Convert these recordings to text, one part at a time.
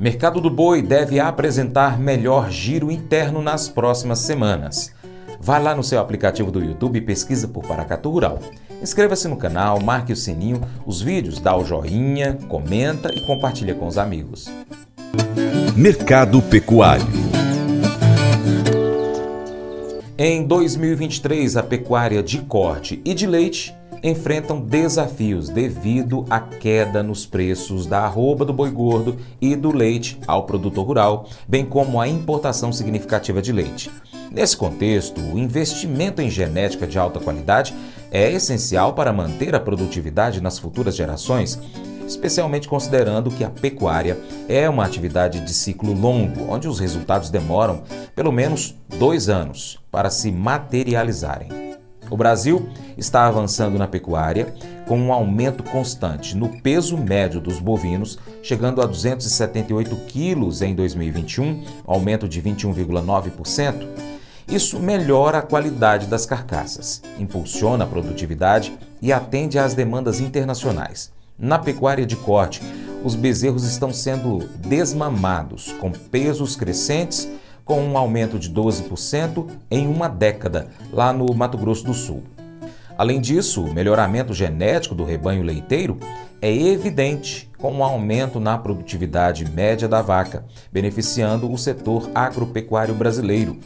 Mercado do boi deve apresentar melhor giro interno nas próximas semanas. Vá lá no seu aplicativo do YouTube e pesquisa por Paracatu Rural. Inscreva-se no canal, marque o sininho, os vídeos, dá o joinha, comenta e compartilha com os amigos. Mercado Pecuário Em 2023, a pecuária de corte e de leite enfrentam desafios devido à queda nos preços da arroba do boi gordo e do leite ao produtor rural, bem como a importação significativa de leite. Nesse contexto, o investimento em genética de alta qualidade é essencial para manter a produtividade nas futuras gerações, especialmente considerando que a pecuária é uma atividade de ciclo longo, onde os resultados demoram pelo menos dois anos para se materializarem. O Brasil está avançando na pecuária com um aumento constante no peso médio dos bovinos, chegando a 278 quilos em 2021, aumento de 21,9%. Isso melhora a qualidade das carcaças, impulsiona a produtividade e atende às demandas internacionais. Na pecuária de corte, os bezerros estão sendo desmamados, com pesos crescentes com um aumento de 12% em uma década, lá no Mato Grosso do Sul. Além disso, o melhoramento genético do rebanho leiteiro é evidente com um aumento na produtividade média da vaca, beneficiando o setor agropecuário brasileiro.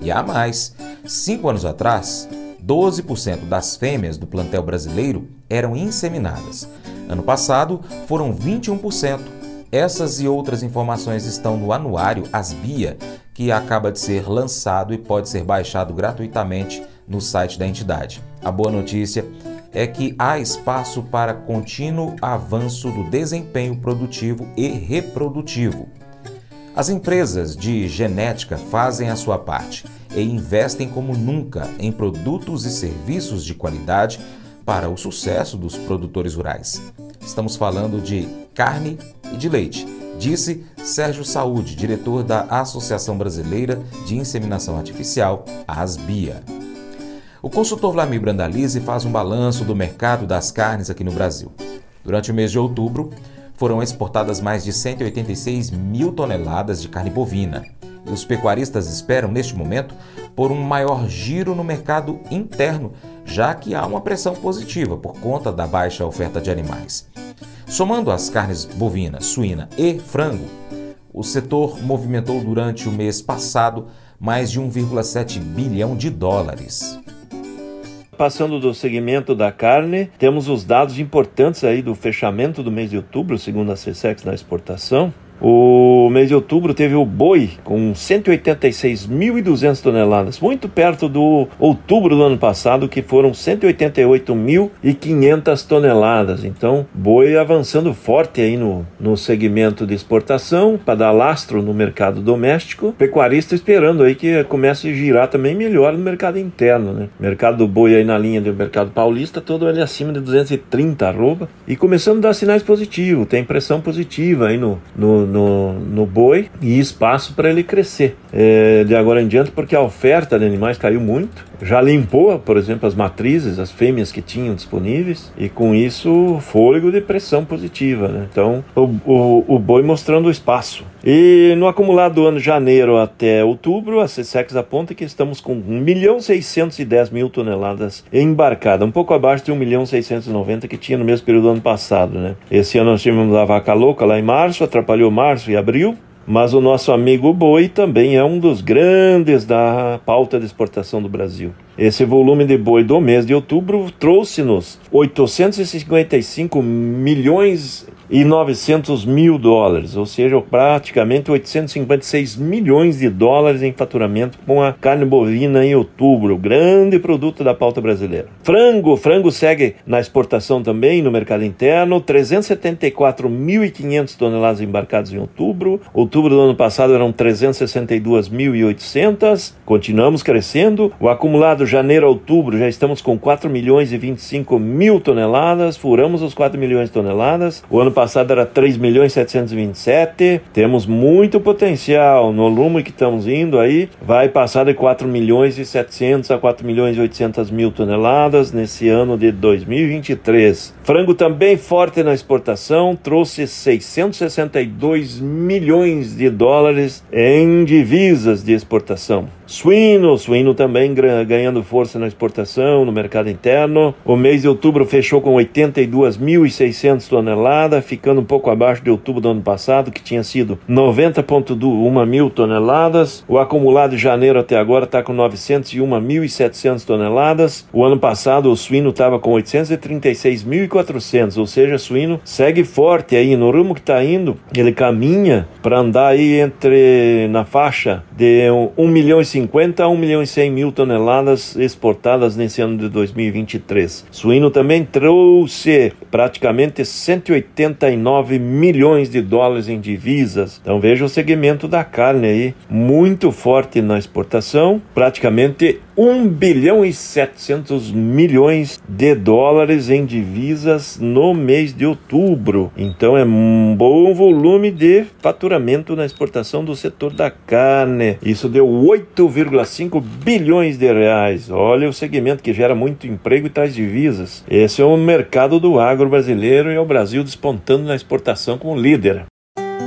E há mais: cinco anos atrás, 12% das fêmeas do plantel brasileiro eram inseminadas. Ano passado, foram 21%. Essas e outras informações estão no anuário Asbia, que acaba de ser lançado e pode ser baixado gratuitamente no site da entidade. A boa notícia é que há espaço para contínuo avanço do desempenho produtivo e reprodutivo. As empresas de genética fazem a sua parte e investem como nunca em produtos e serviços de qualidade para o sucesso dos produtores rurais. Estamos falando de carne e de leite disse Sérgio Saúde, diretor da Associação Brasileira de Inseminação Artificial, ASBIA. O consultor Vlamir Brandalize faz um balanço do mercado das carnes aqui no Brasil. Durante o mês de outubro, foram exportadas mais de 186 mil toneladas de carne bovina. E os pecuaristas esperam, neste momento, por um maior giro no mercado interno, já que há uma pressão positiva por conta da baixa oferta de animais. Somando as carnes bovina, suína e frango, o setor movimentou durante o mês passado mais de 1,7 bilhão de dólares. Passando do segmento da carne, temos os dados importantes aí do fechamento do mês de outubro, segundo a CSEX na exportação. O mês de outubro teve o boi com 186.200 toneladas, muito perto do outubro do ano passado, que foram 188.500 toneladas. Então, boi avançando forte aí no, no segmento de exportação, para dar lastro no mercado doméstico. Pecuarista esperando aí que comece a girar também melhor no mercado interno, né? Mercado do boi aí na linha do mercado paulista, todo ele acima de 230 arroba. E começando a dar sinais positivos, tem pressão positiva aí no, no no, no boi e espaço para ele crescer é, de agora em diante, porque a oferta de animais caiu muito. Já limpou, por exemplo, as matrizes, as fêmeas que tinham disponíveis, e com isso, fôlego de pressão positiva. Né? Então, o, o, o boi mostrando o espaço. E no acumulado do ano de janeiro até outubro, a CSEX aponta que estamos com 1 milhão 610 mil toneladas embarcadas, um pouco abaixo de 1 milhão 690 que tinha no mesmo período do ano passado. Né? Esse ano nós tivemos a vaca louca lá em março, atrapalhou março e abril, mas o nosso amigo boi também é um dos grandes da pauta de exportação do Brasil. Esse volume de boi do mês de outubro trouxe-nos 855 milhões e 900 mil dólares, ou seja, praticamente 856 milhões de dólares em faturamento com a carne bovina em outubro, grande produto da pauta brasileira. Frango, frango segue na exportação também no mercado interno, 374.500 toneladas embarcadas em outubro. Outubro do ano passado eram 362.800. Continuamos crescendo. O acumulado janeiro a outubro, já estamos com 4 milhões e 25 mil toneladas, furamos os 4 milhões de toneladas. O ano passado era 3 milhões e 727. Temos muito potencial no volume que estamos indo aí. Vai passar de 4 milhões e 700 a 4 milhões e 800 mil toneladas nesse ano de 2023. Frango também forte na exportação, trouxe 662 milhões de dólares em divisas de exportação. Suíno, suíno também ganhando força na exportação, no mercado interno. O mês de outubro fechou com 82.600 toneladas, ficando um pouco abaixo de outubro do ano passado, que tinha sido 90,1 mil toneladas. O acumulado de janeiro até agora está com 901.700 toneladas. O ano passado o suíno estava com 836.400, ou seja, suíno segue forte aí no rumo que está indo. Ele caminha para andar aí entre na faixa de 1 milhão e 50 a 1 milhão e 100 mil toneladas exportadas nesse ano de 2023. Suíno também trouxe praticamente 189 milhões de dólares em divisas. Então veja o segmento da carne aí, muito forte na exportação, praticamente 1 bilhão e 700 milhões de dólares em divisas no mês de outubro. Então é um bom volume de faturamento na exportação do setor da carne. Isso deu 8,5 bilhões de reais. Olha o segmento que gera muito emprego e traz divisas. Esse é o mercado do agro brasileiro e é o Brasil despontando na exportação como líder.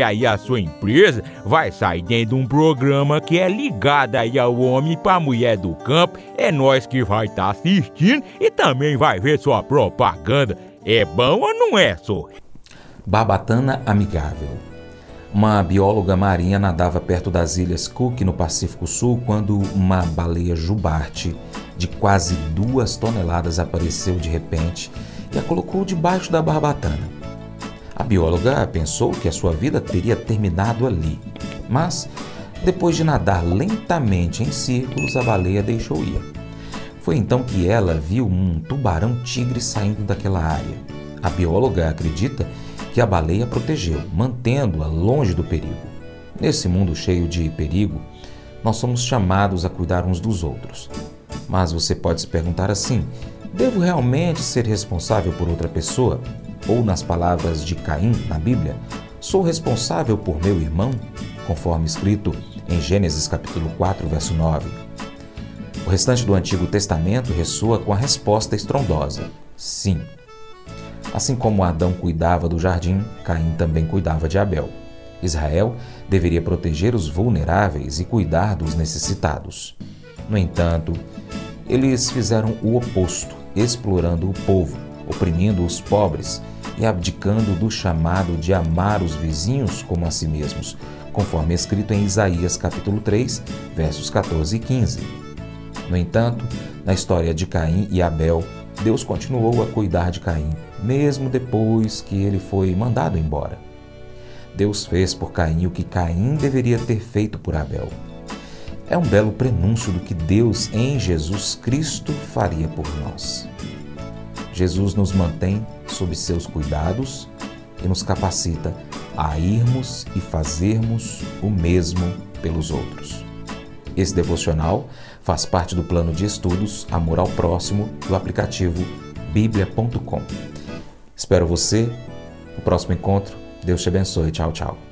aí a sua empresa vai sair dentro de um programa que é ligado aí ao homem para mulher do campo. É nós que vai estar tá assistindo e também vai ver sua propaganda. É bom ou não é, só? Barbatana amigável. Uma bióloga marinha nadava perto das ilhas Cook, no Pacífico Sul, quando uma baleia jubarte de quase duas toneladas apareceu de repente e a colocou debaixo da barbatana. A bióloga pensou que a sua vida teria terminado ali, mas depois de nadar lentamente em círculos, a baleia deixou ir. Foi então que ela viu um tubarão-tigre saindo daquela área. A bióloga acredita que a baleia protegeu, mantendo-a longe do perigo. Nesse mundo cheio de perigo, nós somos chamados a cuidar uns dos outros. Mas você pode se perguntar assim: devo realmente ser responsável por outra pessoa? Ou, nas palavras de Caim na Bíblia, sou responsável por meu irmão? Conforme escrito em Gênesis capítulo 4, verso 9. O restante do Antigo Testamento ressoa com a resposta estrondosa: sim. Assim como Adão cuidava do jardim, Caim também cuidava de Abel. Israel deveria proteger os vulneráveis e cuidar dos necessitados. No entanto, eles fizeram o oposto, explorando o povo, oprimindo os pobres e abdicando do chamado de amar os vizinhos como a si mesmos, conforme escrito em Isaías capítulo 3, versos 14 e 15. No entanto, na história de Caim e Abel, Deus continuou a cuidar de Caim, mesmo depois que ele foi mandado embora. Deus fez por Caim o que Caim deveria ter feito por Abel. É um belo prenúncio do que Deus em Jesus Cristo faria por nós. Jesus nos mantém sob seus cuidados e nos capacita a irmos e fazermos o mesmo pelos outros. Esse devocional faz parte do plano de estudos Amor ao Próximo do aplicativo bíblia.com. Espero você no próximo encontro. Deus te abençoe. Tchau, tchau.